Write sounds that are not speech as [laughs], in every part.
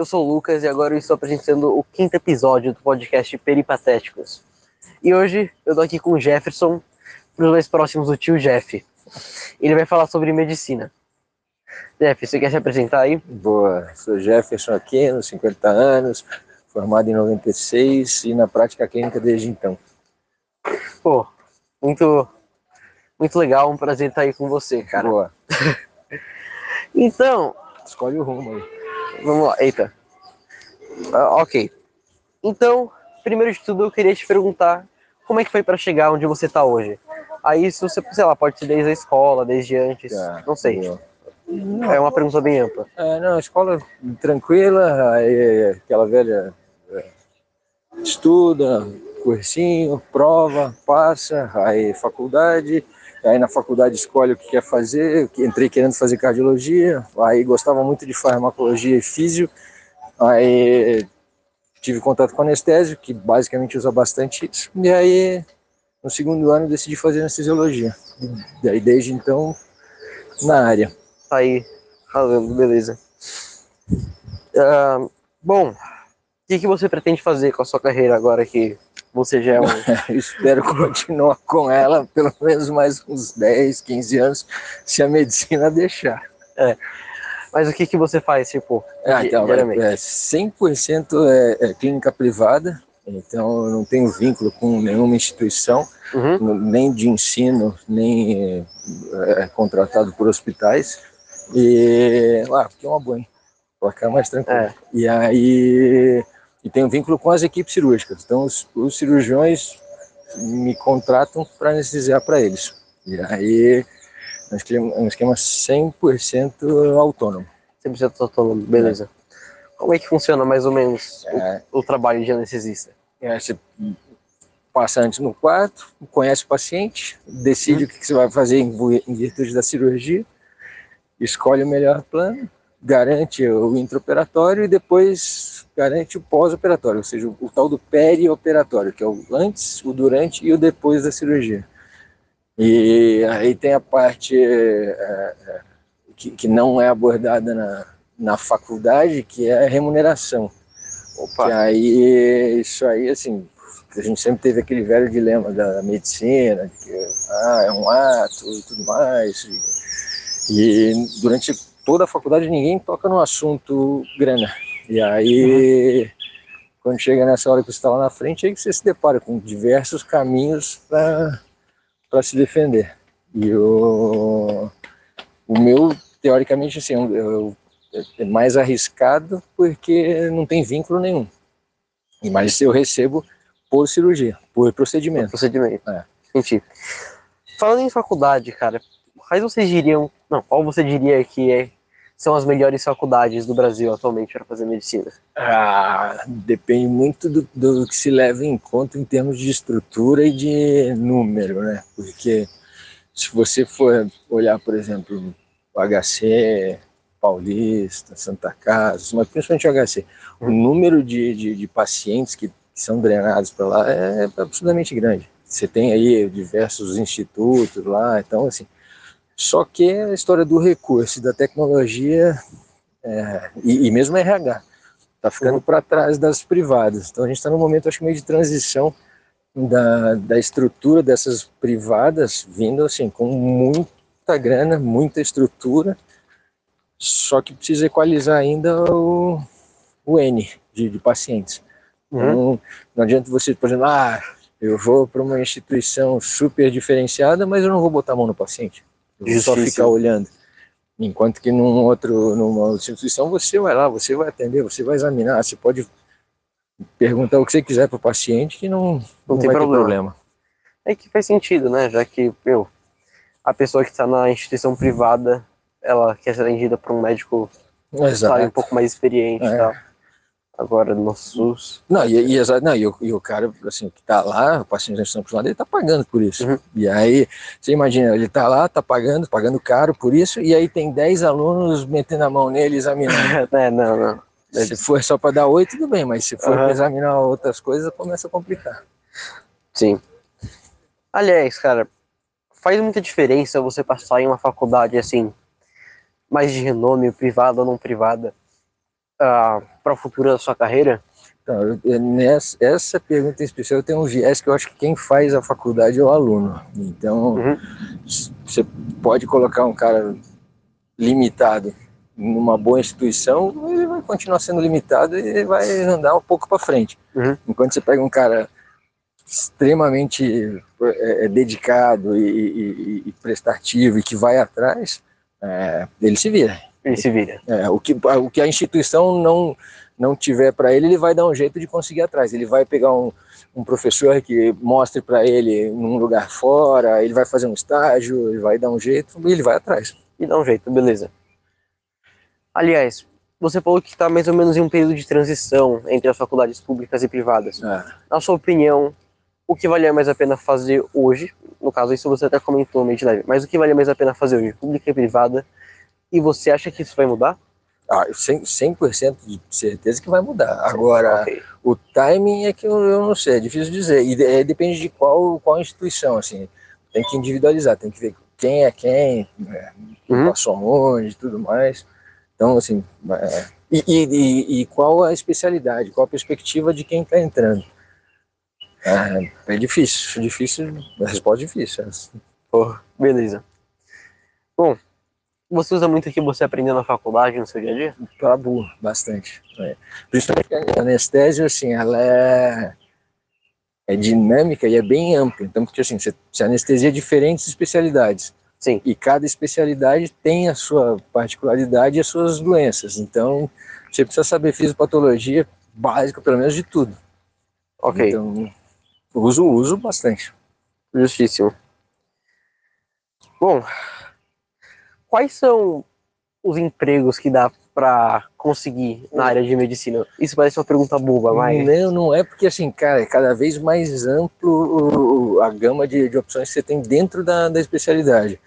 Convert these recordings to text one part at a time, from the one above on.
eu sou o Lucas e agora eu estou apresentando o quinto episódio do podcast Peripatéticos. E hoje eu tô aqui com o Jefferson, para os mais próximos do tio Jeff. Ele vai falar sobre medicina. Jeff, você quer se apresentar aí? Boa, sou Jefferson Aquino, 50 anos, formado em 96 e na prática clínica desde então. Pô, muito, muito legal, um prazer estar aí com você, cara. Boa. [laughs] então. Escolhe o rumo aí. Vamos lá, eita. Uh, ok. Então, primeiro de tudo, eu queria te perguntar como é que foi para chegar onde você está hoje. Aí, se você, sei lá, pode ser desde a escola, desde antes, tá, não sei. Boa. É uma pergunta bem ampla. É, não, escola tranquila, aí aquela velha é, estuda, cursinho, prova, passa, aí faculdade, aí na faculdade escolhe o que quer fazer, entrei querendo fazer cardiologia, aí gostava muito de farmacologia e físio, aí tive contato com anestésio, que basicamente usa bastante isso, e aí no segundo ano decidi fazer anestesiologia, e aí desde então na área aí falando, beleza. Uh, bom, o que, que você pretende fazer com a sua carreira agora que você já é um... [laughs] Espero continuar com ela pelo menos mais uns 10, 15 anos, se a medicina deixar. É. Mas o que, que você faz, tipo, ah, então? É, 100% é, é clínica privada, então eu não tenho vínculo com nenhuma instituição, uhum. nem de ensino, nem é, contratado por hospitais. E lá, porque é uma boa, hein? Pra cá é mais tranquilo. É. E aí e tem um vínculo com as equipes cirúrgicas. Então os, os cirurgiões me contratam para anestesiar para eles. E aí é um esquema, um esquema 100% autônomo. 100% autônomo, beleza. É. Como é que funciona mais ou menos é. o, o, trabalho de anestesista? É, você passa antes no quarto, conhece o paciente, decide hum. o que você vai fazer em, em virtude da cirurgia, escolhe o melhor plano, garante o intraoperatório e depois garante o pós-operatório, ou seja, o, o tal do perioperatório, que é o antes, o durante e o depois da cirurgia. E aí tem a parte é, é, que, que, não é abordada na, na faculdade, que é a remuneração. Opa. Que aí, isso aí, assim, a gente sempre teve aquele velho dilema da medicina, de que ah, é um ato e tudo mais. E, e durante toda a faculdade ninguém toca no assunto grana. E aí, uhum. quando chega nessa hora que você está lá na frente, aí que você se depara com diversos caminhos para se defender. E o, o meu, teoricamente, assim, eu, é mais arriscado porque não tem vínculo nenhum. E mais eu recebo por cirurgia, por procedimento. Por procedimento. É. Entendi. Falando em faculdade, cara, quais vocês diriam, não, qual você diria que é, são as melhores faculdades do Brasil atualmente para fazer medicina? Ah, depende muito do, do, que se leva em conta em termos de estrutura e de número, né? Porque se você for olhar, por exemplo, o HC, Paulista, Santa Casa, mas principalmente o HC, o número de, de, de pacientes que são drenados para lá é absurdamente grande. Você tem aí diversos institutos lá, então assim, só que a história do recurso da tecnologia, é, e, e, mesmo RH, está ficando uhum. para trás das privadas. Então a gente está num momento, acho que meio de transição da, da estrutura dessas privadas, vindo assim, com muita grana, muita estrutura, só que precisa equalizar ainda o, o N de, de pacientes. Uhum. Então, não adianta você, por exemplo, ah, eu vou para uma instituição super diferenciada, mas eu não vou botar a mão no paciente só ficar olhando. Enquanto que num outro, numa instituição você vai lá, você vai atender, você vai examinar, você pode perguntar o que você quiser para o paciente que não, não, não tem problema. problema. É que faz sentido, né? Já que, meu, a pessoa que está na instituição privada, ela quer ser atendida por um médico sabe, um pouco mais experiente é. e tal agora no SUS. Não, e, e, não, e, o, e o cara assim, que está lá, o paciente instituição privada, ele está pagando por isso. Uhum. E aí, você imagina, ele está lá, está pagando, pagando caro por isso, e aí tem 10 alunos metendo a mão nele examinando. [laughs] é, não, não. Se for só para dar oi, tudo bem, mas se for uhum. para examinar outras coisas, começa a complicar. Sim. Aliás, cara, faz muita diferença você passar em uma faculdade assim, mais de renome, privada ou não privada, uh, para o futuro da sua carreira? Então, eu, nessa, essa pergunta em especial tem um viés que eu acho que quem faz a faculdade é o aluno. Então, uhum. você pode colocar um cara limitado numa boa instituição, ele vai continuar sendo limitado e vai andar um pouco para frente. Uhum. Enquanto você pega um cara extremamente é, é, dedicado e, e, e, prestativo e que vai atrás, é, ele se vira. Ele se vira. É, o, que, o que a instituição não, não tiver para ele, ele vai dar um jeito de conseguir atrás. Ele vai pegar um, um professor que mostre para ele num lugar fora, ele vai fazer um estágio, ele vai dar um jeito e ele vai atrás. E dá um jeito, beleza. Aliás, você falou que está mais ou menos em um período de transição entre as faculdades públicas e privadas. É. Na sua opinião, o que valia mais a pena fazer hoje, no caso isso você até comentou meio de leve, mas o que valia mais a pena fazer hoje, pública e privada, e você acha que isso vai mudar? Ah, 100%, 100 de certeza que vai mudar. Agora, okay. o timing é que eu, eu, não sei, é difícil dizer. E é, depende de qual, qual instituição, assim. Tem que individualizar, tem que ver quem é quem, é, uhum. passou onde tudo mais. Então, assim, é, e, e, e, qual a especialidade, qual a perspectiva de quem está entrando. É, é, difícil, difícil, resposta é difícil. Oh, beleza. Bom, você usa muito o que você aprendeu na faculdade, no seu dia a dia? Tabu, bastante. É. Principalmente a anestésio, assim, ela é, é dinâmica e é bem ampla. Então, porque assim, você, você anestesia diferentes especialidades. Sim. E cada especialidade tem a sua particularidade e as suas doenças. Então, você precisa saber fisiopatologia básica, pelo menos de tudo. Ok. Então, uso, uso bastante. Justíssimo. Bom, quais são os empregos que dá para conseguir na área de medicina? Isso parece uma pergunta boba, mas... Não, não é porque, assim, cara, é cada vez mais amplo a gama de, de opções que você tem dentro da, da especialidade.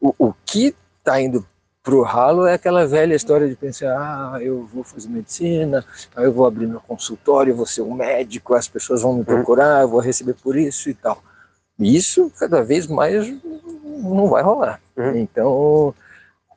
O, o que está indo pro ralo é aquela velha história de pensar, ah, eu vou fazer medicina, eu vou abrir meu consultório, vou ser um médico, as pessoas vão me uhum. procurar, eu vou receber por isso e tal. Isso cada vez mais não vai rolar. Uhum. Então,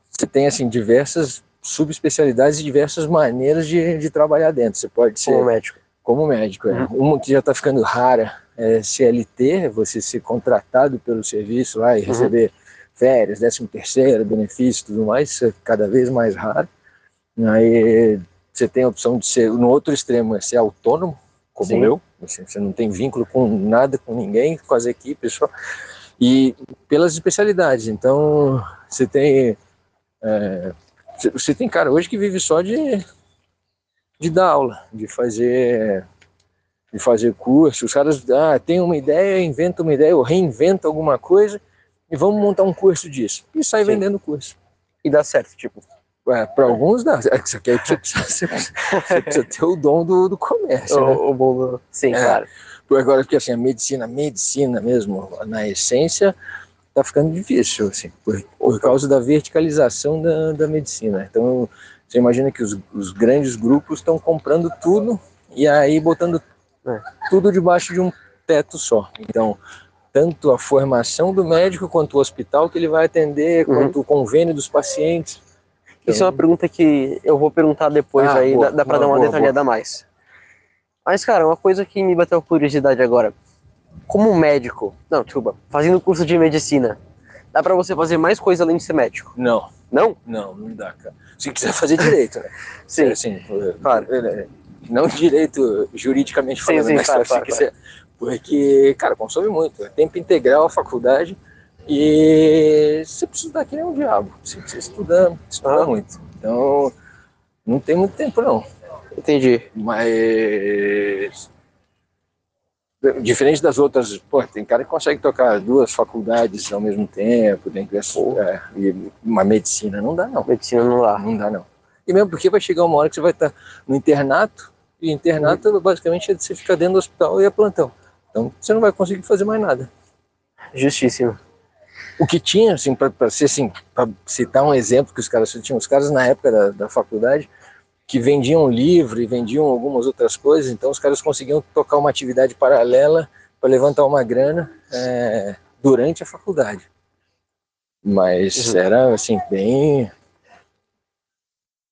você tem assim diversas subespecialidades e diversas maneiras de, de trabalhar dentro. Você pode ser como médico. Como médico, é. Uhum. Uma que já está ficando rara é CLT, você ser contratado pelo serviço lá e uhum. receber férias, décimo terceiro, benefício tudo mais, isso é cada vez mais raro. Aí você tem a opção de ser, no outro extremo, é ser autônomo, como Sim. eu, você não tem vínculo com nada, com ninguém, com as equipes só, e pelas especialidades, então você tem, é, você tem cara hoje que vive só de, de dar aula, de fazer de fazer curso, os caras ah, tem uma ideia, inventa uma ideia, ou reinventa alguma coisa, e vamos montar um curso disso. E sai Sim. vendendo curso. E dá certo, tipo. É, para alguns dá. Isso aqui [laughs] você precisa, você precisa ter o dom do, do comércio. O, né? o bom do... Sim, é, claro. Agora, porque assim, a medicina, a medicina mesmo, na essência, está ficando difícil, assim, por, por causa da verticalização da, da medicina. Então, você imagina que os, os grandes grupos estão comprando tudo e aí botando é. tudo debaixo de um teto só. Então, tanto a formação do médico quanto o hospital que ele vai atender, uhum. quanto o convênio dos pacientes. Então... Isso é uma pergunta que eu vou perguntar depois ah, aí, boa, dá, dá para dar uma boa, detalhada boa. mais. Mas, cara, uma coisa que me bateu curiosidade agora. Como médico, não, desculpa, fazendo curso de medicina, dá para você fazer mais coisa além de ser médico? Não. Não? Não, não dá, cara. Se quiser fazer direito, né? [laughs] sim. É, assim, claro. Não direito juridicamente falando, sim, sim, mas claro, se claro, quiser porque, cara, consome muito. É tempo integral a faculdade e você precisa estudar que nem um diabo. Você precisa estudar, estudar ah. muito. Então, não tem muito tempo, não. Entendi. Mas. Diferente das outras, pô, tem cara que consegue tocar duas faculdades ao mesmo tempo, tem que é, e uma medicina não dá, não. Medicina não dá. Não dá, não. E mesmo porque vai chegar uma hora que você vai estar no internato, e internato basicamente é você ficar dentro do hospital e é plantão. Então você não vai conseguir fazer mais nada. Justíssimo. O que tinha, assim, para ser assim, para citar um exemplo que os caras tinham, os caras na época da, da faculdade que vendiam livro e vendiam algumas outras coisas, então os caras conseguiam tocar uma atividade paralela para levantar uma grana, é, durante a faculdade. Mas Uhum. era, assim, bem...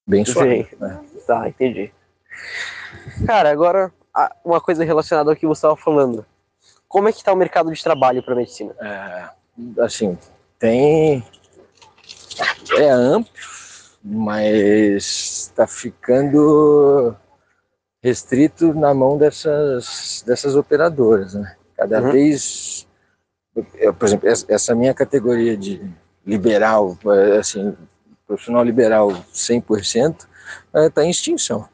Bem suave. né? Tá, entendi. Cara, agora uma coisa relacionada ao que você estava falando. Como é que tá o mercado de trabalho para medicina? É, assim, tem. É amplo, mas está ficando restrito na mão dessas, dessas operadoras, né? Cada Uhum. vez. eu, por exemplo, essa- minha categoria de liberal, é, assim, profissional liberal 100%, está em extinção.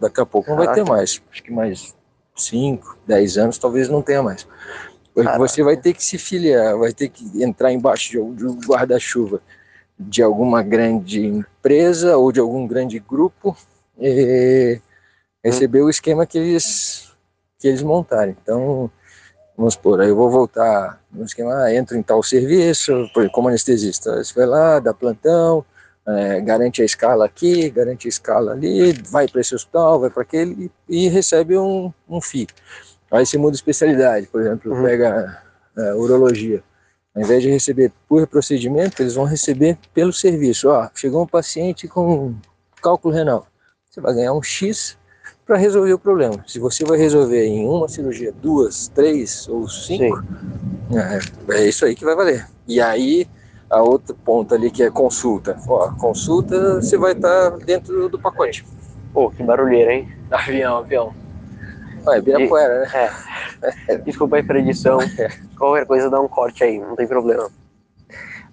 Daqui a pouco não vai ter Caraca. mais. Acho que mais 5, 10 anos talvez não tenha mais. Caraca. você vai ter que se filiar, vai ter que entrar embaixo de um guarda-chuva de alguma grande empresa ou de algum grande grupo e receber o esquema que eles, que eles montarem. Então, vamos supor, aí eu vou voltar no esquema, ah, entro em tal serviço, como anestesista, você vai lá, dá plantão, é, garante a escala aqui, garante a escala ali, vai para esse hospital, vai para aquele e, e recebe um, um FII. Aí você muda de especialidade, por exemplo, Uhum. pega é, urologia. Ao invés de receber por procedimento, eles vão receber pelo serviço. Ó, chegou um paciente com cálculo renal. Você vai ganhar um X para resolver o problema. Se você vai resolver em uma cirurgia, duas, três ou cinco, é, é isso aí que vai valer. E aí, a outra ponta ali que é consulta. Ó, consulta, você vai estar dentro do pacote. Pô, que barulheira, hein? Avião, avião. Ué, Ibirapuera, né? É. Desculpa aí pra edição. [laughs] Qualquer coisa dá um corte aí, não tem problema.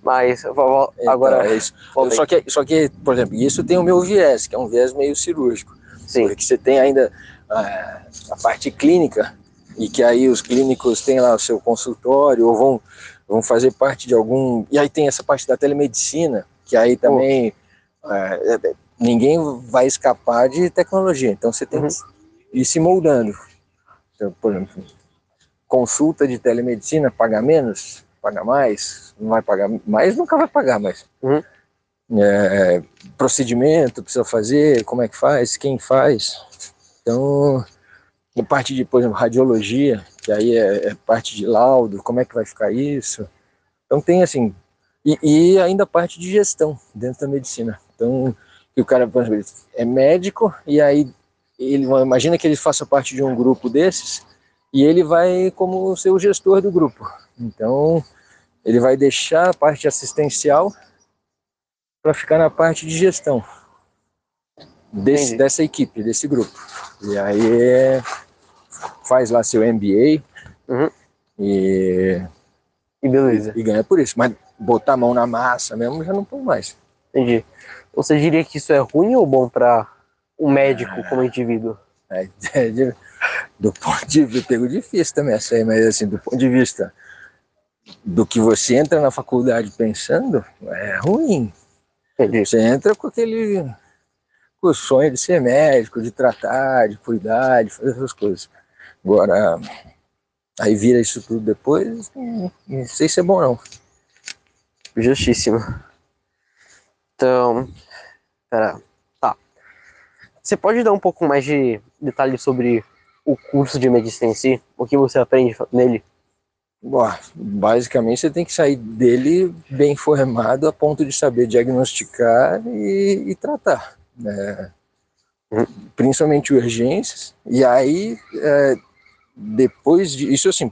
Mas vo- vo- Então, agora. é isso. Só que, só que, por exemplo, isso tem o meu viés, que é um viés meio cirúrgico. Sim. Porque você tem ainda ah, a parte clínica, e que aí os clínicos têm lá o seu consultório, ou vão, vão fazer parte de algum. E aí tem essa parte da telemedicina, que aí também é- é- ninguém vai escapar de tecnologia. Então você tem Uhum. Ir se moldando. Então, por exemplo, consulta de telemedicina, paga menos, paga mais, não vai pagar mais, nunca vai pagar mais. Uhum. É, procedimento precisa fazer, como é que faz, quem faz. Então, a parte de, por exemplo, radiologia, que aí é, é parte de laudo, como é que vai ficar isso. Então tem assim, e, e ainda a parte de gestão dentro da medicina. Então, que o cara, por exemplo, é médico e aí ele imagina que ele faça parte de um grupo desses e ele vai como ser o gestor do grupo. Então, ele vai deixar a parte assistencial para ficar na parte de gestão desse, dessa equipe, desse grupo. E aí é, faz lá seu MBA Uhum. e, E beleza, e ganha por isso. Mas botar a mão na massa mesmo já não põe mais. entendi. Você diria que isso é ruim ou bom pra um médico como indivíduo? É, [laughs] é do ponto de vista, pego difícil também essa aí, mas assim, do ponto de vista do que você entra na faculdade pensando, é ruim. Entendi. Você entra com aquele com o sonho de ser médico, de tratar, de cuidar, de fazer essas coisas. Agora, aí vira isso tudo depois, não, sei se é bom não. Justíssimo. Então, pera. Você pode dar um pouco mais de detalhes sobre o curso de medicina em si? O que você aprende nele? Bom, basicamente você tem que sair dele bem informado a ponto de saber diagnosticar e, e tratar. né? Uhum. Principalmente urgências. E aí, é, depois de isso assim,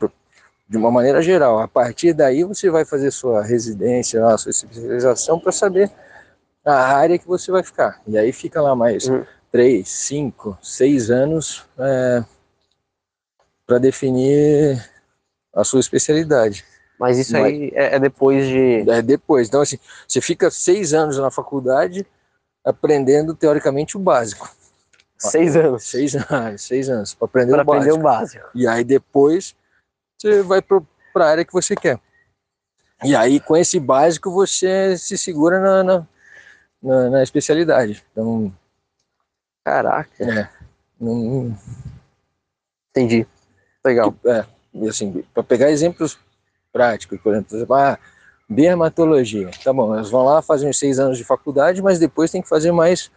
de uma maneira geral, a partir daí você vai fazer sua residência, a sua especialização para saber a área que você vai ficar. E aí fica lá mais Uhum. Três, cinco, seis anos para definir a sua especialidade. Mas isso Mas- aí é, é depois de. É depois. Então, assim, você fica seis anos na faculdade aprendendo, teoricamente, o básico. Seis anos Seis anos, seis anos, para aprender para o básico. aprender o básico. E aí depois você vai para a área que você quer. E aí, com esse básico, você se segura na, na, na- na especialidade. Então, Caraca, é. Entendi. Legal. é, e assim, para pegar exemplos práticos, por exemplo, ah, dermatologia. Tá bom, eles vão lá, fazem os seis anos de faculdade, mas depois tem que fazer mais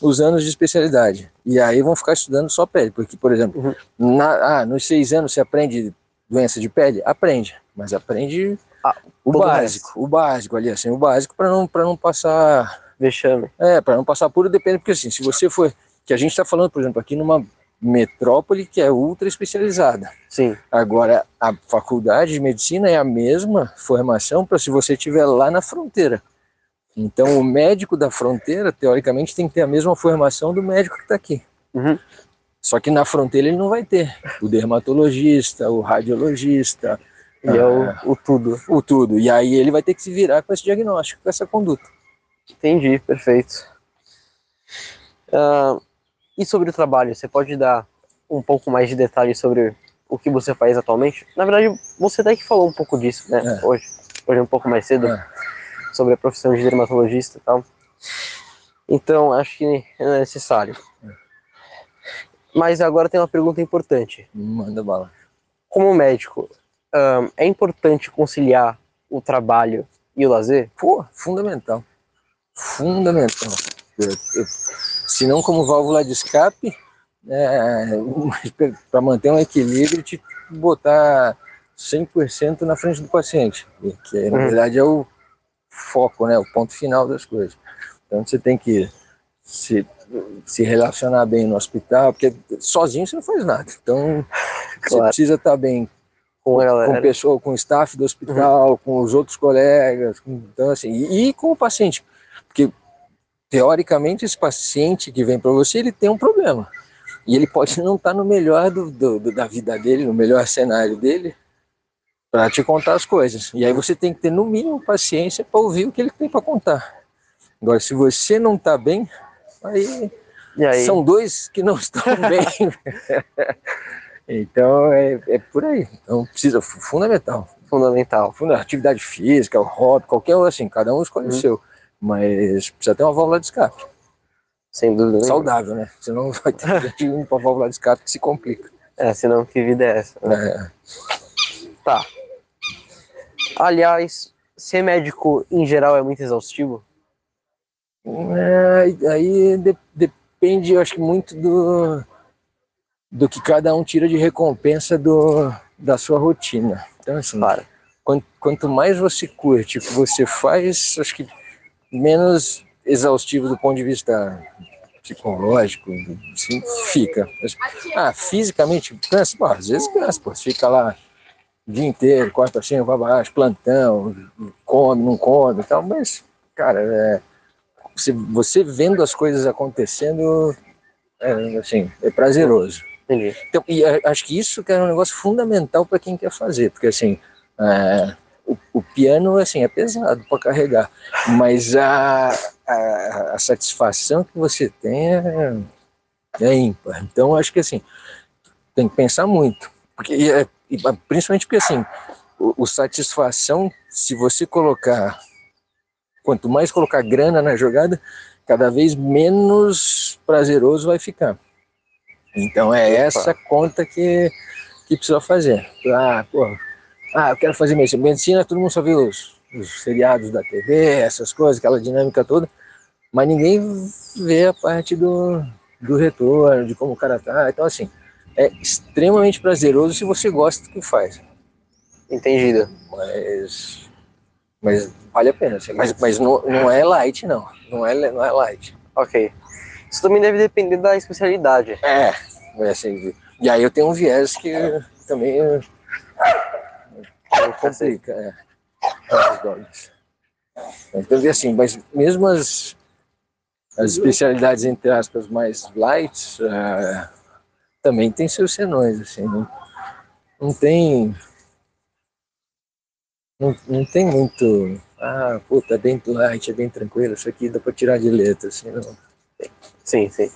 os anos de especialidade. E aí vão ficar estudando só pele, porque, por exemplo, Uhum. na- ah, nos seis anos você aprende doença de pele? Aprende, mas aprende Ah, o básico, o básico ali, assim, o básico para não, pra não passar Vexame. É, para não passar puro depende, porque assim, se você for. Que a gente está falando, por exemplo, aqui numa metrópole que é ultra especializada. Sim. Agora, a faculdade de medicina é a mesma formação para se você estiver lá na fronteira. Então, o médico da fronteira, teoricamente, tem que ter a mesma formação do médico que está aqui. Uhum. Só que na fronteira ele não vai ter. O dermatologista, o radiologista, E é Ah. o, o tudo. o tudo. E aí ele vai ter que se virar com esse diagnóstico, com essa conduta. Entendi, perfeito. Ah, e sobre o trabalho, você pode dar um pouco mais de detalhes sobre o que você faz atualmente? Na verdade, você até que falou um pouco disso, né? É. Hoje, hoje um pouco mais cedo, É. sobre a profissão de dermatologista e tal. Então, acho que é necessário. Mas agora tem uma pergunta importante. Manda bala. Como médico, ah, é importante conciliar o trabalho e o lazer? Pô, fundamental. Fundamental. Eu- [laughs] eu- se não como válvula de escape, para manter um equilíbrio, te botar 100% na frente do paciente, que na Uhum. verdade é o foco, né, o ponto final das coisas. Então você tem que se, se relacionar bem no hospital, porque sozinho você não faz nada. Então você Claro. precisa estar bem Com com pessoa, com o staff do hospital, com os outros colegas, com- então assim, e, e com o paciente, porque teoricamente esse paciente que vem para você, ele tem um problema, e ele pode [laughs] não estar no melhor do, do- do- da vida dele, no melhor cenário dele, para te contar as coisas, e aí você tem que ter no mínimo paciência para ouvir o que ele tem para contar. Agora, se você não está bem, aí aí? são dois que não [laughs] estão bem. [laughs] então é, é por aí. Então precisa, fundamental. Fundamental. Funda- Atividade física, o hobby, qualquer um assim, cada um escolhe o Uhum. seu. Mas precisa ter uma válvula de escape. Sem dúvida. Saudável, né? Senão [laughs] vai ter gente indo pra válvula de escape que se complica. É, senão que vida é essa? né? É, Tá. Aliás, ser médico em geral é muito exaustivo? É, aí de- depende, eu acho que muito do, do que cada um tira de recompensa do, da sua rotina. Então, assim, Claro. quanto, quanto mais você curte o que você faz, acho que menos exaustivo do ponto de vista psicológico, assim, fica. Ah, fisicamente cansa, Bom, às vezes cansa, pô, você fica lá o dia inteiro, pra cima, vai baixo, plantão, come, não come e tal, mas, cara, é, você, você vendo as coisas acontecendo, é, assim, é prazeroso. Entendi. Então, e a- acho que isso que é um negócio fundamental para quem quer fazer, porque assim, é, o, o piano assim é pesado para carregar, mas a, a, a satisfação que você tem é, é ímpar. Então acho que assim tem que pensar muito, porque e é- e, principalmente porque assim o, o satisfação, se você colocar quanto mais colocar grana na jogada, cada vez menos prazeroso vai ficar. Então é Opa. essa conta que, que precisa fazer. Ah, pô, ah, eu quero fazer medicina. Medicina, todo mundo só vê os, os seriados da TV, essas coisas, aquela dinâmica toda, mas ninguém vê a parte do, do retorno, de como o cara tá. Então, assim, é extremamente prazeroso se você gosta do que faz. Entendido. Mas, mas vale a pena. assim. Mas, mas não, não é light, não. Não é, não é light. Ok. Isso também deve depender da especialidade. É, é assim, e aí eu tenho um viés que também é, é complica, é. Então, assim, mas mesmo as, as especialidades, entre aspas, mais light, ah, também tem seus senões, assim, não, não tem não, não tem muito ah, puta, é bem light, é bem tranquilo, isso aqui dá pra tirar de letra, assim, não. Sim, sim.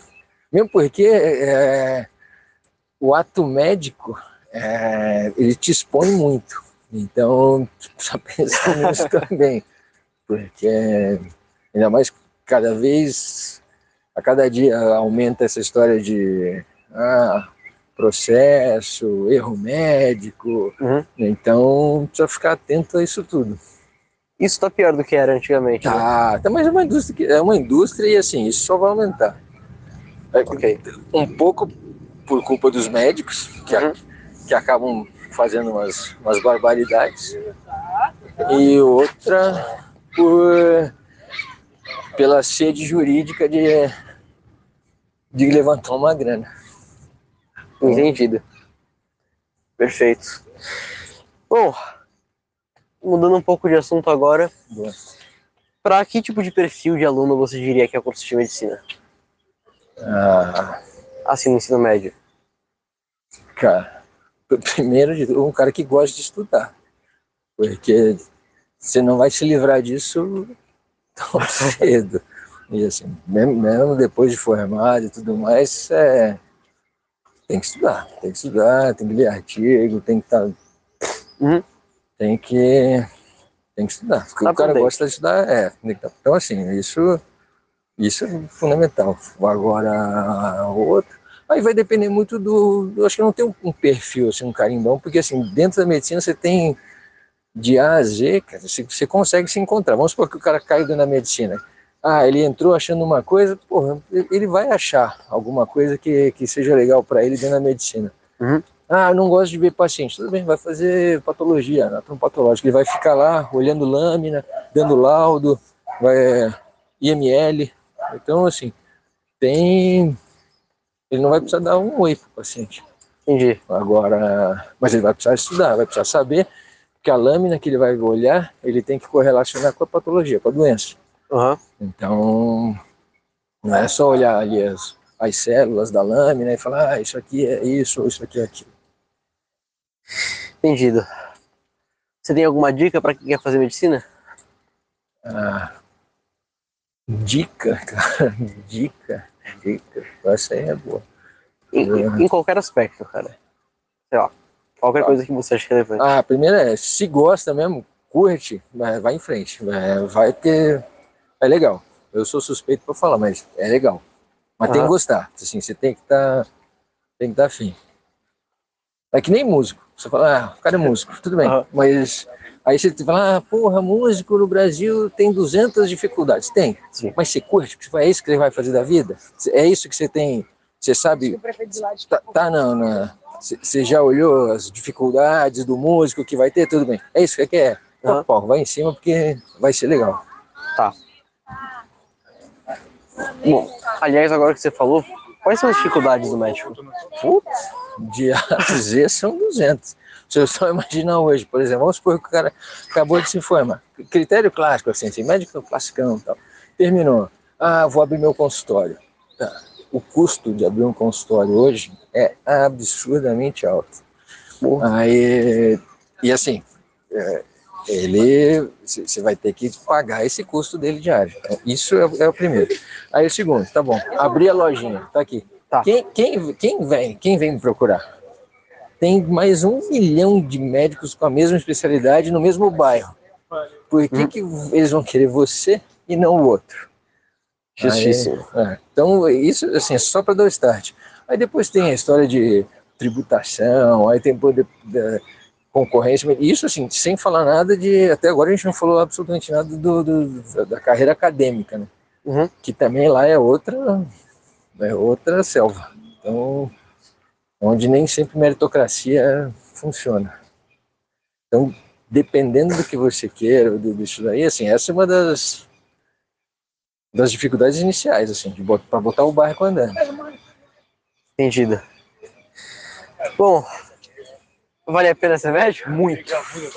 Mesmo porque é, o ato médico é, ele te expõe muito. Então, [laughs] precisa pensar nisso [laughs] também. Porque ainda mais cada vez, a cada dia aumenta essa história de ah, processo, erro médico. Uhum. Então, precisa ficar atento a isso tudo. Isso tá pior do que era antigamente. né? Tá, tá mas é uma indústria, que- é uma indústria e assim, isso só vai aumentar. É, Ok. um pouco por culpa dos médicos, que, a- Uhum. que acabam fazendo umas, umas barbaridades. e outra por pela sede jurídica de, de levantar uma grana. Entendido. Perfeito. Bom, mudando um pouco de assunto agora, para que tipo de perfil de aluno você diria que é o curso de medicina? Ah, Assim, no ensino médio. cara, [laughs] primeiro um cara que gosta de estudar. Porque você não vai se livrar disso [laughs] tão [laughs] cedo. E assim, mesmo, mesmo depois de formado e tudo mais, é, tem que estudar, tem que estudar, tem que ler artigo, tem que estar. Uhum. Tem que. Tem que estudar. Porque Tá o cara gosta de estudar, é. tá- Então, assim, isso, isso é fundamental. Agora, o outro. Aí vai depender muito do. Eu acho que não tem um, perfil, assim, um carimbão, porque assim, dentro da medicina você tem de A a Z, cara, você, você consegue se encontrar. Vamos supor que o cara caiu na medicina. Ah, ele entrou achando uma coisa, porra, ele vai achar alguma coisa que, que seja legal para ele dentro da medicina. Uhum. Ah, não gosto de ver paciente. Tudo bem, vai fazer patologia, anatomopatológica. Ele vai ficar lá olhando lâmina, dando laudo, vai IML. Então, assim, tem. Ele não vai precisar dar um oi pro paciente. Entendi. Agora, mas ele vai precisar estudar, vai precisar saber que a lâmina que ele vai olhar, ele tem que correlacionar com a patologia, com a doença. Aham. Então, não é só olhar ali as, as células da lâmina e falar, ah, isso aqui é isso, isso aqui é aquilo. Entendido. Você tem alguma dica para quem quer fazer medicina? Ah, dica, [laughs] cara, dica, Essa aí é boa. Em, em- em qualquer aspecto, cara. Sei lá. Qualquer coisa que você acha relevante. Ah, a primeira é, se gosta mesmo, curte, vai, em frente. Vai, porque é legal. Eu sou suspeito para falar, mas é legal. Mas tem que gostar. Assim, você tem que estar tem que estar afim. É que nem músico. Você fala, ah, o cara é músico, tudo bem. Mas aí você fala, ah, porra, músico no Brasil tem 200 dificuldades. Tem. Sim. Mas você curte? É isso que ele vai fazer da vida? É isso que você tem, você sabe Tá, tá não, não. Você já olhou as dificuldades do músico que vai ter? Tudo bem. É isso que você quer? Então, Aham. pô, vai em cima porque vai ser legal. Tá. Bom, aliás, agora que você falou, quais são as dificuldades do médico? Putz, de A a Z são 200. Se eu só imaginar hoje, por exemplo, vamos supor que o cara acabou de se formar. Critério clássico, assim, assim médico classicão e tal. Terminou. Ah, vou abrir meu consultório. Tá. O custo de abrir um consultório hoje é absurdamente alto. Aí, e assim, é, ele você vai ter que pagar esse custo dele diário. Isso é, é o primeiro. Aí o segundo, tá bom. Abrir a lojinha, tá aqui. Tá. Quem, quem, quem vem? Quem vem me procurar? Tem mais um milhão de médicos com a mesma especialidade no mesmo bairro. Por que, Hum. que eles vão querer você e não o outro? Justíssimo. Aí, é, então, isso assim, é só para dar o start. Aí depois tem a história de tributação, aí tem poder da concorrência, isso assim, sem falar nada de. Até agora a gente não falou absolutamente nada do, do- da carreira acadêmica, né? Uhum. Que também lá é outra, é outra selva. Então, onde nem sempre meritocracia funciona. Então, dependendo do que você queira, do, disso daí, assim, essa é uma das das dificuldades iniciais, assim, para botar o barco andando. Entendido. Bom, vale a pena ser médico? Muito,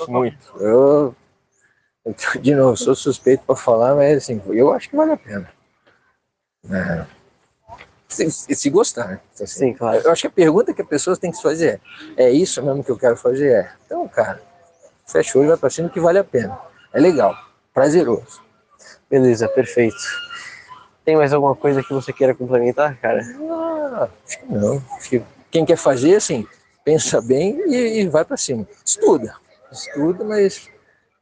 muito. Eu, eu, de novo, sou suspeito para falar, mas assim, eu acho que vale a pena. É. Se, se gostar, né? Assim, Sim, claro. Eu acho que a pergunta que as pessoas têm que se fazer é: é isso mesmo que eu quero fazer? É. Então, cara, fecha o olho, vai pra cima que vale a pena. É legal, prazeroso. Beleza, perfeito. Tem mais alguma coisa que você queira complementar, cara? Ah, acho que não. Acho que quem quer fazer, assim, pensa bem e, e vai pra cima. Estuda. Estuda, mas,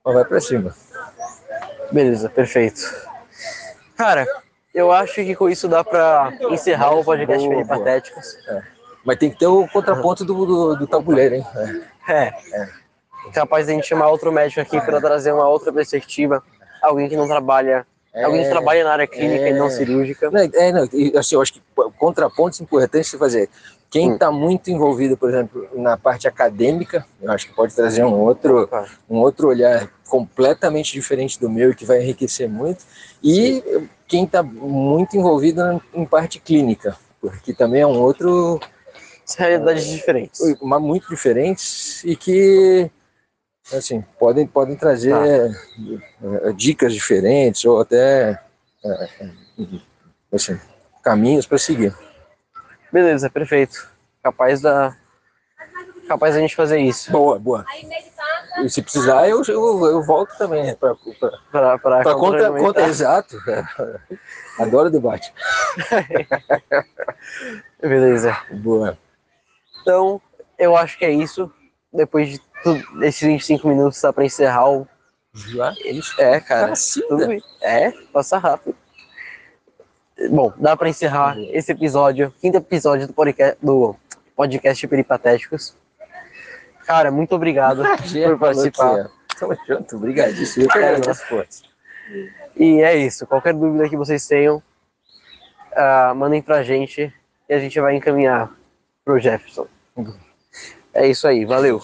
mas vai pra cima. Beleza, perfeito. Cara, eu acho que com isso dá pra encerrar o podcast Boa, boa. Peripatéticos. Mas tem que ter o contraponto do, do, do tabuleiro, hein? É. É. Capaz de a gente chamar outro médico aqui para trazer uma outra perspectiva. Alguém que não trabalha. Alguém que trabalha na área clínica e não é. cirúrgica. Não, é, não, assim, eu acho que contrapontos importantes se fazer. Quem Hum. está muito envolvido, por exemplo, na parte acadêmica, eu acho que pode trazer um outro, um outro olhar completamente diferente do meu e que vai enriquecer muito. E quem está muito envolvido em parte clínica, porque também é um outro, realidades diferentes. uma muito diferentes e que assim podem podem trazer eh, dicas diferentes ou até eh, assim, caminhos para seguir. Beleza, perfeito. Capaz da. Capaz da gente fazer isso. Boa, boa. E se precisar, eu, eu, eu volto também para pra conta, conta exato. Adoro debate. Beleza. Boa. Então, eu acho que é isso. Depois de tudo, desses 25 minutos, dá pra encerrar o. Já? Eles É, cara. Cacilda. Tudo bem. É, passa rápido. Bom, dá pra encerrar esse episódio, quinto episódio do podcast, do podcast Peripatéticos. Cara, muito obrigado [laughs] por participar. Tamo junto, obrigadíssimo. [laughs] E é isso. Qualquer dúvida que vocês tenham, ah, mandem pra gente e a gente vai encaminhar pro Jefferson. É isso aí, valeu.